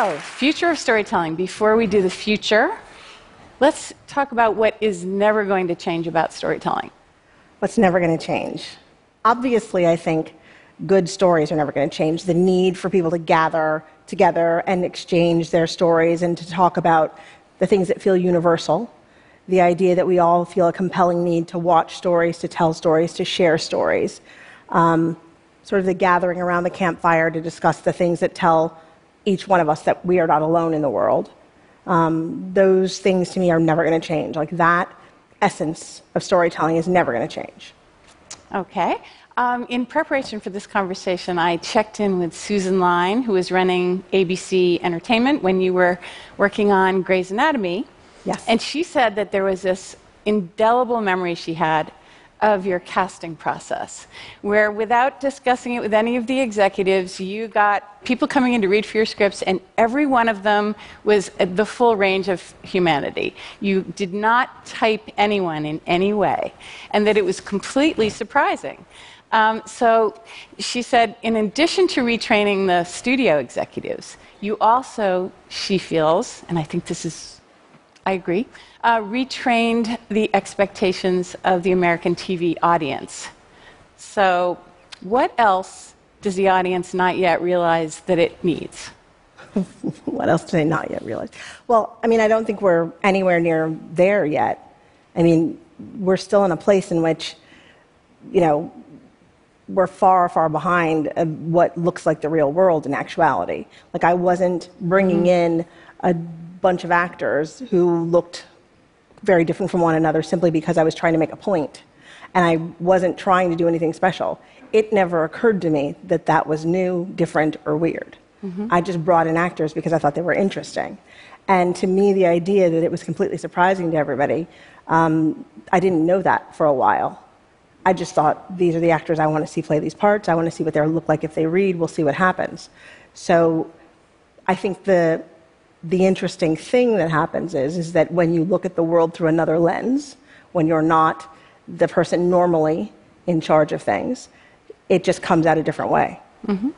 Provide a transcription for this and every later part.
So, future of storytelling. Before we do the future, let's talk about what is never going to change about storytelling. What's never going to change? Obviously, I think good stories are never going to change. The need for people to gather together and exchange their stories and to talk about the things that feel universal. The idea that we all feel a compelling need to watch stories, to tell stories, to share stories. Um, sort of the gathering around the campfire to discuss the things that tell each one of us that we are not alone in the world. Um, those things to me are never going to change. Like that essence of storytelling is never going to change. Okay. Um, in preparation for this conversation, I checked in with Susan Lyne, who was running ABC Entertainment when you were working on Grey's Anatomy. Yes. And she said that there was this indelible memory she had of your casting process, where without discussing it with any of the executives, you got people coming in to read for your scripts, and every one of them was the full range of humanity. You did not type anyone in any way, and that it was completely surprising. Um, so she said, in addition to retraining the studio executives, you also, she feels, and I think this is, I agree, uh, retrained the expectations of the American TV audience. So, what else does the audience not yet realize that it needs? what else do they not yet realize? Well, I mean, I don't think we're anywhere near there yet. I mean, we're still in a place in which, you know, we're far, far behind what looks like the real world in actuality. Like, I wasn't bringing mm-hmm. in a bunch of actors who looked very different from one another simply because I was trying to make a point and I wasn't trying to do anything special. It never occurred to me that that was new, different, or weird. Mm-hmm. I just brought in actors because I thought they were interesting. And to me, the idea that it was completely surprising to everybody, um, I didn't know that for a while. I just thought, these are the actors I want to see play these parts. I want to see what they look like if they read. We'll see what happens. So I think the the interesting thing that happens is, is that when you look at the world through another lens, when you're not the person normally in charge of things, it just comes out a different way. Mm-hmm.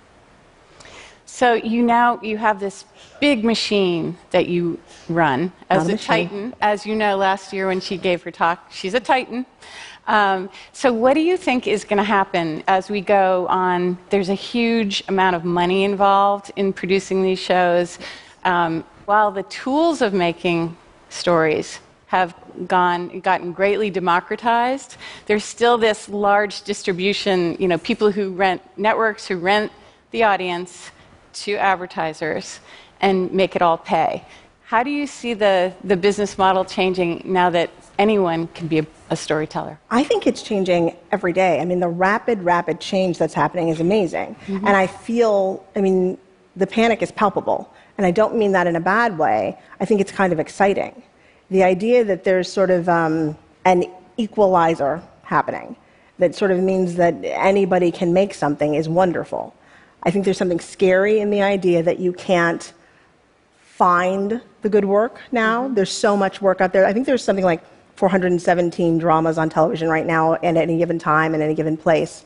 So you now you have this big machine that you run as a, a titan. As you know, last year when she gave her talk, she's a titan. Um, so what do you think is going to happen as we go on? There's a huge amount of money involved in producing these shows. Um, while the tools of making stories have gone, gotten greatly democratized, there's still this large distribution, you know, people who rent networks who rent the audience to advertisers and make it all pay. How do you see the, the business model changing now that anyone can be a, a, storyteller? I think it's changing every day. I mean, the rapid, rapid change that's happening is amazing. Mm-hmm. And I feel, I mean, the panic is palpable. And I don't mean that in a bad way. I think it's kind of exciting. The idea that there's sort of um, an equalizer happening that sort of means that anybody can make something is wonderful. I think there's something scary in the idea that you can't find the good work now. Mm-hmm. There's so much work out there. I think there's something like 417 dramas on television right now and at any given time in any given place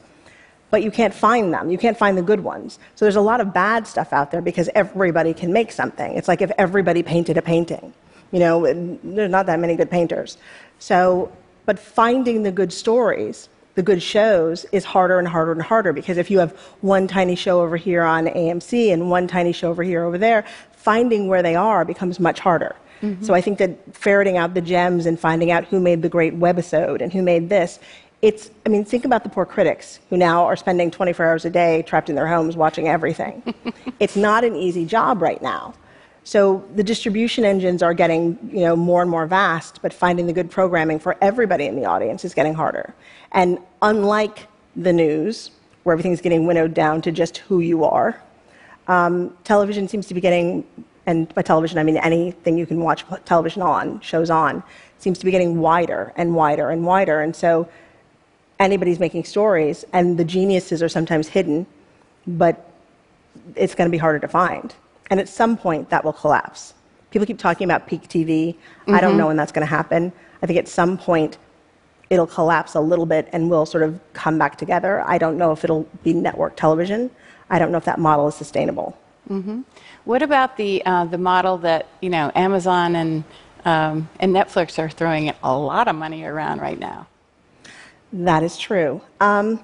but you can't find them. You can't find the good ones. So there's a lot of bad stuff out there because everybody can make something. It's like if everybody painted a painting. You know, there's not that many good painters. So, but finding the good stories, the good shows, is harder and harder and harder because if you have one tiny show over here on AMC and one tiny show over here over there, finding where they are becomes much harder. Mm-hmm. So I think that ferreting out the gems and finding out who made the great webisode and who made this it's, I mean, think about the poor critics who now are spending 24 hours a day trapped in their homes watching everything. it's not an easy job right now. So the distribution engines are getting, you know, more and more vast, but finding the good programming for everybody in the audience is getting harder. And unlike the news, where everything's getting winnowed down to just who you are, um, television seems to be getting, and by television I mean anything you can watch television on, shows on, seems to be getting wider and wider and wider. And so anybody's making stories, and the geniuses are sometimes hidden, but it's going to be harder to find. And at some point, that will collapse. People keep talking about peak TV. Mm-hmm. I don't mm-hmm. know when that's going to happen. I think at some point, it'll collapse a little bit and we'll sort of come back together. I don't know if it'll be network television. I don't know if that model is sustainable. What about the uh, the model that you know Amazon and um, and Netflix are throwing a lot of money around right now? That is true. Um,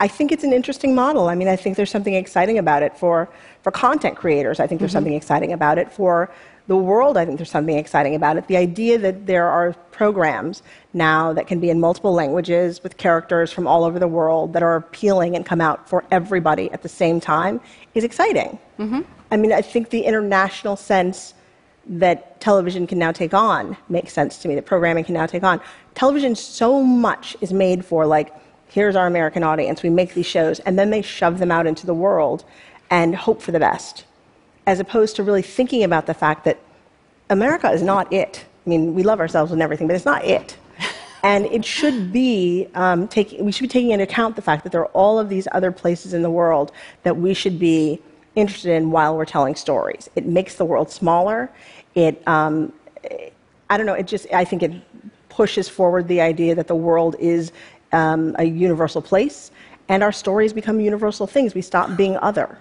I think it's an interesting model. I mean, I think there's something exciting about it for, for content creators. I think there's something exciting about it for the world. I think there's something exciting about it. The idea that there are programs now that can be in multiple languages with characters from all over the world that are appealing and come out for everybody at the same time is exciting. I mean, I think the international sense that television can now take on makes sense to me, that programming can now take on. Television so much is made for, like, here's our American audience, we make these shows, and then they shove them out into the world and hope for the best, as opposed to really thinking about the fact that America is not it. I mean, we love ourselves and everything, but it's not it. And it should be um, take, we should be taking into account the fact that there are all of these other places in the world that we should be interested in while we're telling stories. It makes the world smaller. It, um, I don't know, it just, I think it pushes forward the idea that the world is um, a universal place and our stories become universal things. We stop being other.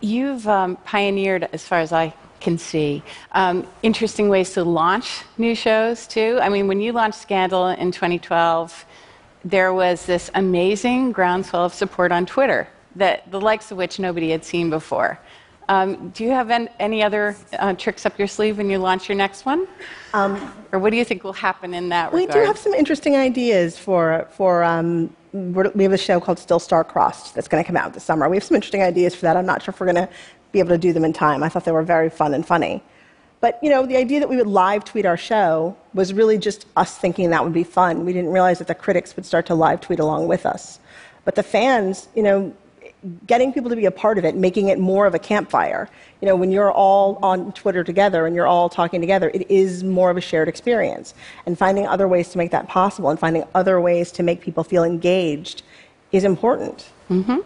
You've um, pioneered, as far as I can see, um, interesting ways to launch new shows too. I mean, when you launched Scandal in 2012, there was this amazing groundswell of support on Twitter that the likes of which nobody had seen before. Um, do you have any other uh, tricks up your sleeve when you launch your next one? or what do you think will happen in that Um, We regard? do have some interesting ideas for, for um, we're- we have a show called Still Star Crossed that's going to come out this summer. We have some interesting ideas for that. I'm not sure if we're going to be able to do them in time. I thought they were very fun and funny. But, you know, the idea that we would live tweet our show was really just us thinking that would be fun. We didn't realize that the critics would start to live tweet along with us. But the fans, you know, getting people to be a part of it, making it more of a campfire. You know, when you're all on Twitter together and you're all talking together, it is more of a shared experience. And finding other ways to make that possible and finding other ways to make people feel engaged is important. Mm-hmm.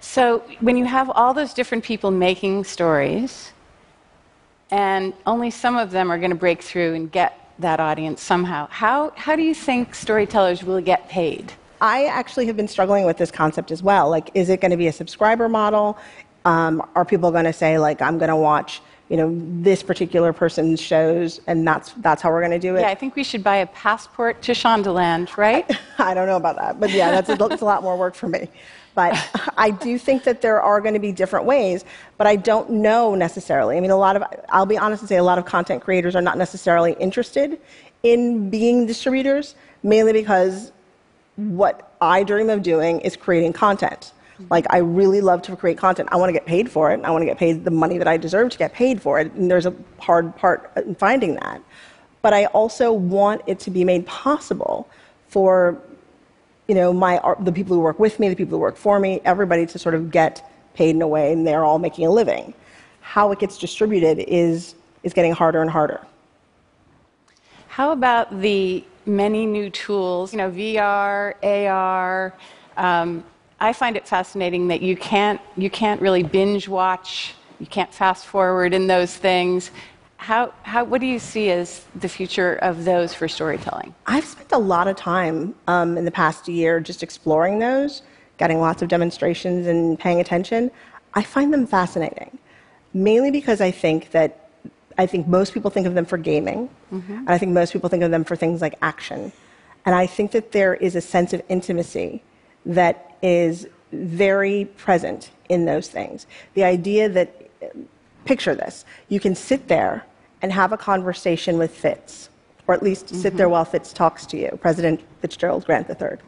So, when you have all those different people making stories, and only some of them are going to break through and get that audience somehow, how, how do you think storytellers will get paid? I actually have been struggling with this concept as well. Like, is it going to be a subscriber model? Um, are people going to say, like, I'm going to watch, you know, this particular person's shows, and that's that's how we're going to do it? Yeah, I think we should buy a passport to Shondaland, right? I don't know about that, but yeah, that's a, that's a lot more work for me. But I do think that there are going to be different ways, but I don't know necessarily. I mean, a lot of, I'll be honest and say, a lot of content creators are not necessarily interested in being distributors, mainly because what I dream of doing is creating content. Like, I really love to create content. I want to get paid for it. I want to get paid the money that I deserve to get paid for it. And there's a hard part in finding that. But I also want it to be made possible for you know, my, the people who work with me, the people who work for me, everybody to sort of get paid in a way and they're all making a living. How it gets distributed is, is getting harder and harder. How about the many new tools, you know, VR, AR? Um, I find it fascinating that you can't, you can't really binge watch, you can't fast forward in those things. How, how, what do you see as the future of those for storytelling? I've spent a lot of time um, in the past year just exploring those, getting lots of demonstrations and paying attention. I find them fascinating, mainly because I think that I think most people think of them for gaming, mm-hmm. and I think most people think of them for things like action. And I think that there is a sense of intimacy that is very present in those things. The idea that, picture this, you can sit there and have a conversation with Fitz, or at least sit there mm-hmm. while Fitz talks to you, President Fitzgerald Grant III,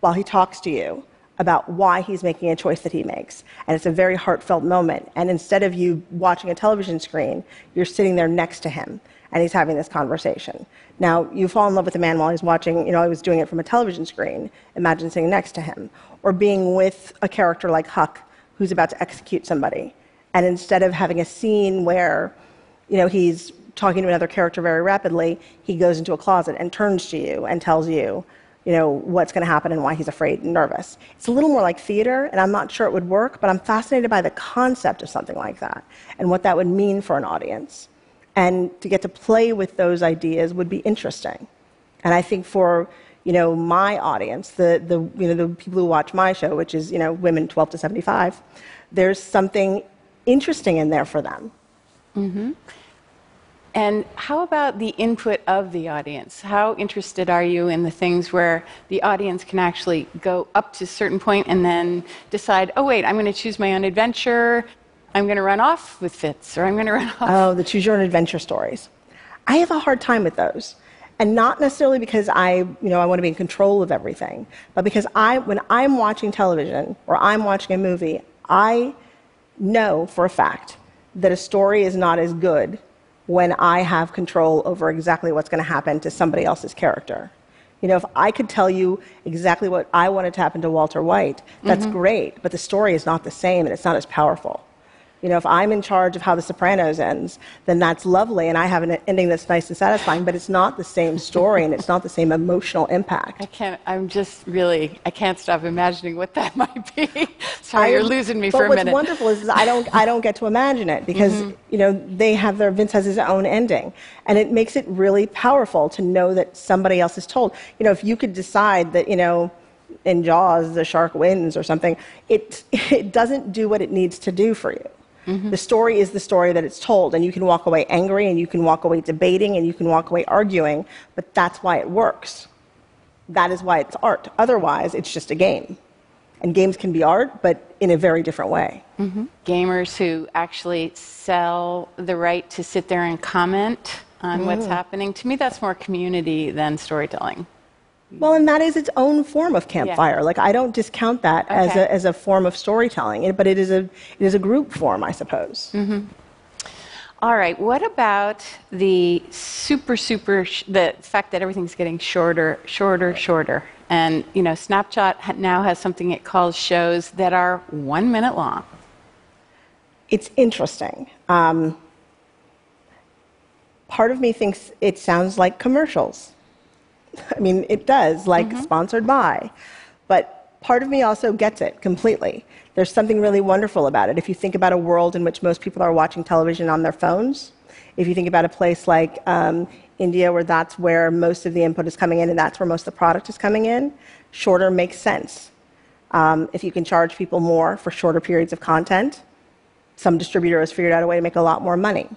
while he talks to you about why he's making a choice that he makes. And it's a very heartfelt moment. And instead of you watching a television screen, you're sitting there next to him and he's having this conversation. Now, you fall in love with a man while he's watching, you know, I was doing it from a television screen. Imagine sitting next to him. Or being with a character like Huck, who's about to execute somebody. And instead of having a scene where, you know, he's talking to another character very rapidly, he goes into a closet and turns to you and tells you, you know, what's going to happen and why he's afraid and nervous. It's a little more like theater, and I'm not sure it would work, but I'm fascinated by the concept of something like that and what that would mean for an audience. And to get to play with those ideas would be interesting. And I think for you know my audience, the, the you know the people who watch my show, which is you know women 12 to 75, there's something interesting in there for them. Mm-hmm. And how about the input of the audience? How interested are you in the things where the audience can actually go up to a certain point and then decide, oh, wait, I'm going to choose my own adventure, I'm going to run off with Fitz, or I'm going to run off? Oh, the choose your own adventure stories. I have a hard time with those. And not necessarily because I, you know, I want to be in control of everything, but because I, when I'm watching television or I'm watching a movie, I know for a fact that a story is not as good when I have control over exactly what's going to happen to somebody else's character. You know, if I could tell you exactly what I wanted to happen to Walter White, that's mm-hmm. great, but the story is not the same and it's not as powerful. You know, if I'm in charge of how The Sopranos ends, then that's lovely, and I have an ending that's nice and satisfying, but it's not the same story and it's not the same emotional impact. I can't, I'm just really, I can't stop imagining what that might be. Sorry, you're losing me for a minute. But what's wonderful is, is I don't I don't get to imagine it because Mm-hmm. you know they have their Vince has his own ending, and it makes it really powerful to know that somebody else is told. You know, if you could decide that you know in Jaws the shark wins or something, it it doesn't do what it needs to do for you. Mm-hmm. The story is the story that it's told, and you can walk away angry, and you can walk away debating, and you can walk away arguing, but that's why it works. That is why it's art. Otherwise, it's just a game. And games can be art, but in a very different way. Gamers who actually sell the right to sit there and comment on Mm. what's happening. To me, that's more community than storytelling. Well, and that is its own form of campfire. Like I don't discount that as, a, as a form of storytelling, but it is a it is a group form, I suppose. All right, what about the super, super, sh- the fact that everything's getting shorter, shorter, shorter? And, you know, Snapchat now has something it calls shows that are one minute long. It's interesting. Um, part of me thinks it sounds like commercials. I mean, it does, like sponsored by. But part of me also gets it completely. There's something really wonderful about it. If you think about a world in which most people are watching television on their phones, if you think about a place like um, India, where that's where most of the input is coming in and that's where most of the product is coming in, shorter makes sense. Um, if you can charge people more for shorter periods of content, some distributor has figured out a way to make a lot more money.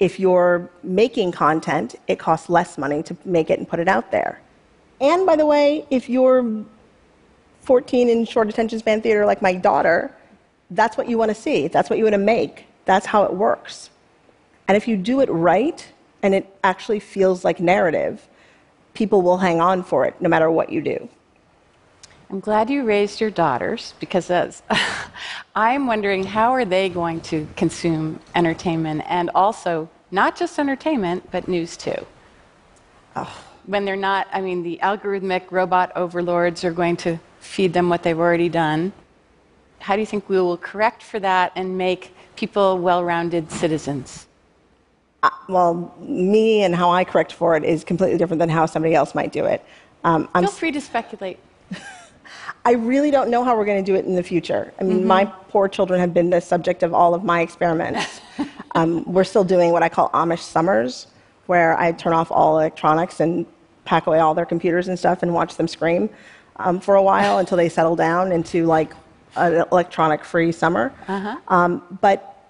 If you're making content, it costs less money to make it and put it out there. And by the way, if you're 14 in short attention span theater like my daughter, that's what you want to see. That's what you want to make. That's how it works. And if you do it right and it actually feels like narrative, people will hang on for it no matter what you do. I'm glad you raised your daughters because that's, I'm wondering how are they going to consume entertainment and also not just entertainment, but news too. When they're not, I mean, the algorithmic robot overlords are going to feed them what they've already done. How do you think we will correct for that and make people well rounded citizens? Uh, well, me and how I correct for it is completely different than how somebody else might do it. Um, I'm Feel free to speculate. I really don't know how we're going to do it in the future. I mean, my poor children have been the subject of all of my experiments. um, we're still doing what I call Amish summers, where I turn off all electronics and pack away all their computers and stuff and watch them scream um, for a while until they settle down into like an electronic free summer. Um, but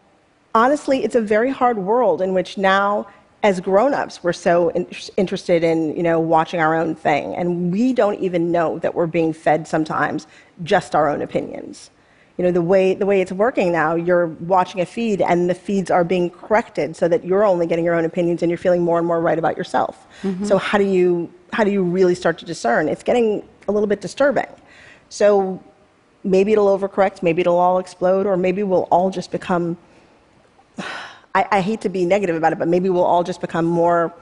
honestly, it's a very hard world in which now, as grown-ups, we're so in- interested in you know watching our own thing, and we don't even know that we're being fed sometimes just our own opinions. You know the way the way it's working now, you're watching a feed, and the feeds are being corrected so that you're only getting your own opinions, and you're feeling more and more right about yourself. Mm-hmm. So how do you how do you really start to discern? It's getting a little bit disturbing. So maybe it'll overcorrect, maybe it'll all explode, or maybe we'll all just become. I, I hate to be negative about it, but maybe we'll all just become more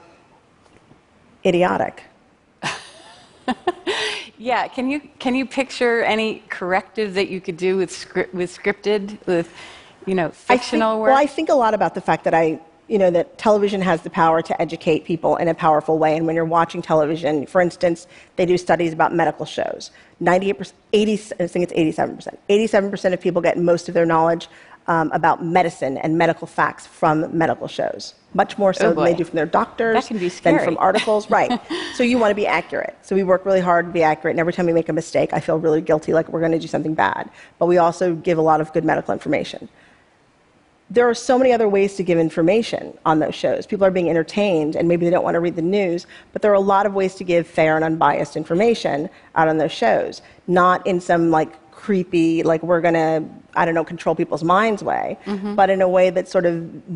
idiotic. Yeah, can you can you picture any corrective that you could do with script with scripted with you know I think, fictional work? Well, I think a lot about the fact that I, you know, that television has the power to educate people in a powerful way. And when you're watching television, for instance, they do studies about medical shows. 98%, 80, I think it's 87%. 87% of people get most of their knowledge um, about medicine and medical facts from medical shows, much more so Oh, than they do from their doctors, That can be than from articles. right. So you want to be accurate. So we work really hard to be accurate, and every time we make a mistake, I feel really guilty, like we're going to do something bad. But we also give a lot of good medical information there are so many other ways to give information on those shows. People are being entertained, and maybe they don't want to read the news, but there are a lot of ways to give fair and unbiased information out on those shows, not in some like creepy, like we're going to, I don't know, control people's minds way, mm-hmm. but in a way that's sort of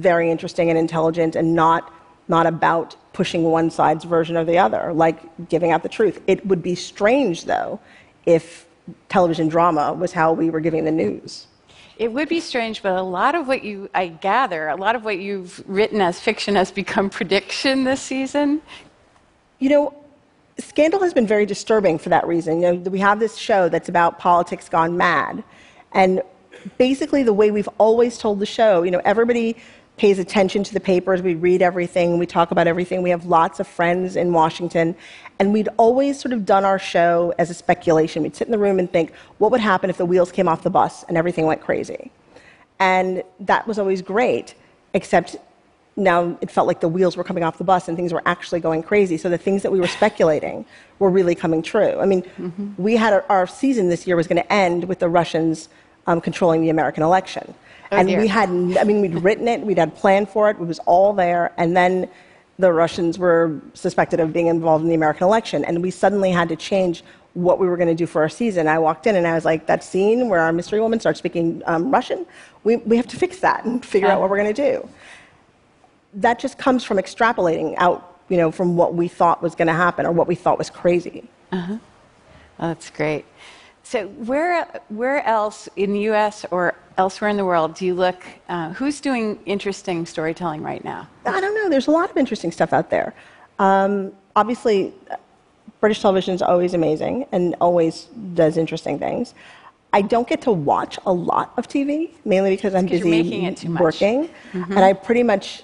very interesting and intelligent and not, not about pushing one side's version or the other, like giving out the truth. It would be strange, though, if television drama was how we were giving the news. It would be strange, but a lot of what you, I gather, a lot of what you've written as fiction has become prediction this season. You know, Scandal has been very disturbing for that reason. You know, we have this show that's about politics gone mad. And basically, the way we've always told the show, you know, everybody pays attention to the papers, we read everything, we talk about everything, we have lots of friends in Washington. And we'd always sort of done our show as a speculation. We'd sit in the room and think, what would happen if the wheels came off the bus and everything went crazy? And that was always great, except now it felt like the wheels were coming off the bus and things were actually going crazy. So the things that we were speculating were really coming true. I mean, we had our, our season this year was going to end with the Russians um, controlling the American election. Oh, and dear. we had, I mean, we'd written it, we'd had planned for it, it was all there. And then the Russians were suspected of being involved in the American election. And we suddenly had to change what we were going to do for our season. I walked in and I was like, that scene where our mystery woman starts speaking um, Russian, we, we have to fix that and figure out what we're going to do that just comes from extrapolating out, you know, from what we thought was going to happen or what we thought was crazy. Uh Oh, that's great. So, where, where else in the US or elsewhere in the world do you look? Uh, who's doing interesting storytelling right now? I don't know. There's a lot of interesting stuff out there. Um, obviously, uh, British television is always amazing and always does interesting things. I don't get to watch a lot of TV, mainly because I'm busy making it too much. Mm-hmm. working, and I pretty much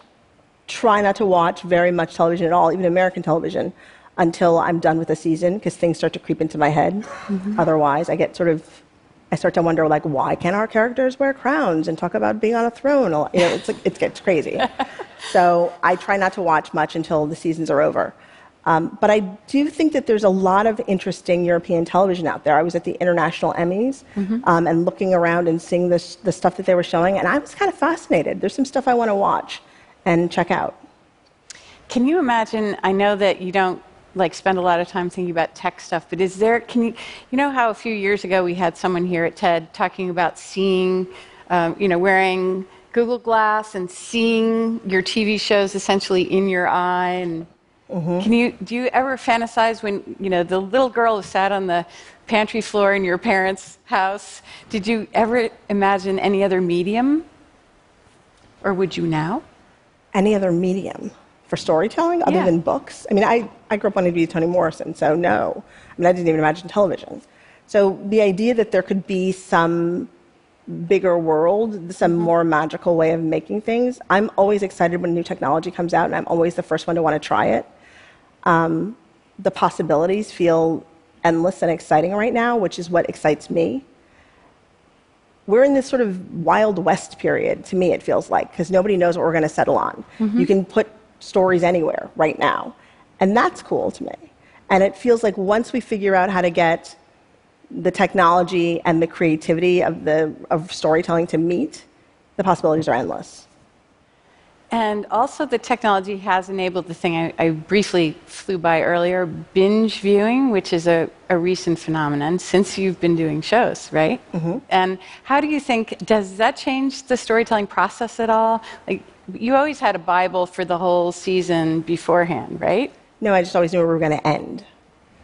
try not to watch very much television at all, even American television, until I'm done with the season because things start to creep into my head. Mm-hmm. Otherwise, I get sort of, I start to wonder like, why can't our characters wear crowns and talk about being on a throne? You know, it's like, it gets crazy. so I try not to watch much until the seasons are over. Um, but I do think that there's a lot of interesting European television out there. I was at the International Emmys um, and looking around and seeing this, the stuff that they were showing, and I was kind of fascinated. There's some stuff I want to watch and check out. Can you imagine? I know that you don't like spend a lot of time thinking about tech stuff, but is there? Can you? You know how a few years ago we had someone here at TED talking about seeing, um, you know, wearing Google Glass and seeing your TV shows essentially in your eye. And can you? Do you ever fantasize when you know the little girl who sat on the pantry floor in your parents' house? Did you ever imagine any other medium, or would you now? Any other medium for storytelling other Yeah. than books? I mean, I, I grew up wanting to be Toni Morrison, so no. I mean, I didn't even imagine television. So the idea that there could be some bigger world, some more magical way of making things, I'm always excited when new technology comes out, and I'm always the first one to want to try it. Um, the possibilities feel endless and exciting right now, which is what excites me. We're in this sort of Wild West period, to me, it feels like, because nobody knows what we're going to settle on. Mm-hmm. You can put stories anywhere right now, and that's cool to me. And it feels like once we figure out how to get the technology and the creativity of, the, of storytelling to meet, the possibilities are endless. And also, the technology has enabled the thing I, I briefly flew by earlier binge viewing, which is a, a recent phenomenon since you've been doing shows, right? Mm-hmm. And how do you think, does that change the storytelling process at all? Like, you always had a Bible for the whole season beforehand, right? No, I just always knew where we were going to end.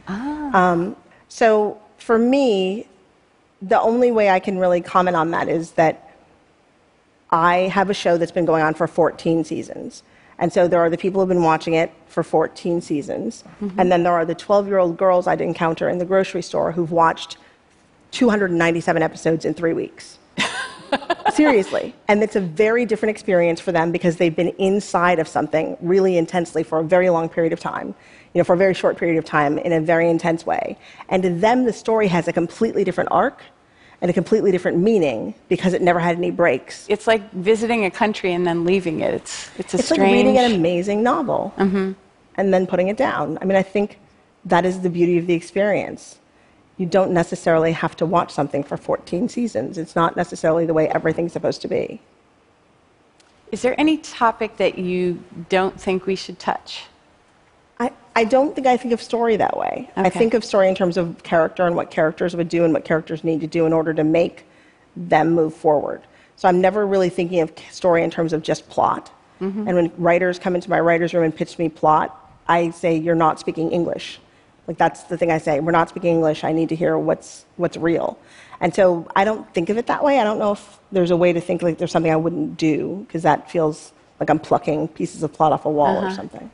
Um, so for me, the only way I can really comment on that is that I have a show that's been going on for 14 seasons. And so there are the people who've been watching it for 14 seasons. Mm-hmm. And then there are the 12 year old girls I'd encounter in the grocery store who've watched 297 episodes in three weeks. Seriously. And it's a very different experience for them because they've been inside of something really intensely for a very long period of time, you know, for a very short period of time in a very intense way. And to them, the story has a completely different arc. And a completely different meaning because it never had any breaks. It's like visiting a country and then leaving it. It's, it's a It's strange. like reading an amazing novel mm-hmm. and then putting it down. I mean, I think that is the beauty of the experience. You don't necessarily have to watch something for 14 seasons. It's not necessarily the way everything's supposed to be. Is there any topic that you don't think we should touch? I, don't think I think of story that way. I think of story in terms of character and what characters would do and what characters need to do in order to make them move forward. So I'm never really thinking of story in terms of just plot. Mm-hmm. And when writers come into my writer's room and pitch me plot, I say, You're not speaking English. Like that's the thing I say. We're not speaking English. I need to hear what's what's real. And so I don't think of it that way. I don't know if there's a way to think like there's something I wouldn't do because that feels like I'm plucking pieces of plot off a wall or uh-huh. something.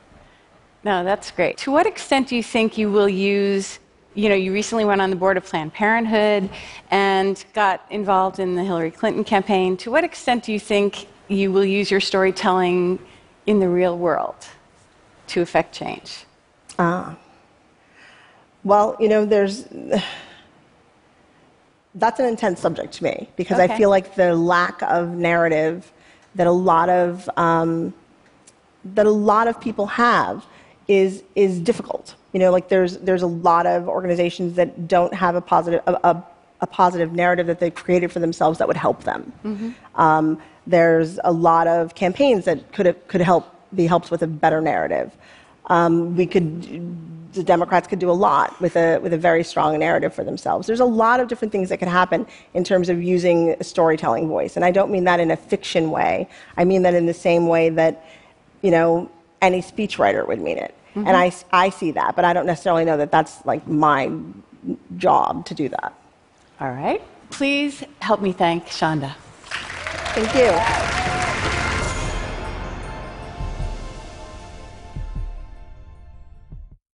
No, that's great. To what extent do you think you will use? You know, you recently went on the board of Planned Parenthood and got involved in the Hillary Clinton campaign. To what extent do you think you will use your storytelling in the real world to affect change? Ah. Well, you know, there's. That's an intense subject to me because I feel like the lack of narrative that a lot of um, that a lot of people have is is difficult. You know, like there's there's a lot of organizations that don't have a positive a, a, a positive narrative that they've created for themselves that would help them. Um, there's a lot of campaigns that could could help be helped with a better narrative. Um, we could the Democrats could do a lot with a with a very strong narrative for themselves. There's a lot of different things that could happen in terms of using a storytelling voice, and I don't mean that in a fiction way. I mean that in the same way that you know any speechwriter would mean it, and I I see that, but I don't necessarily know that that's like my job to do that. All right. Please help me thank Shonda. Thank you.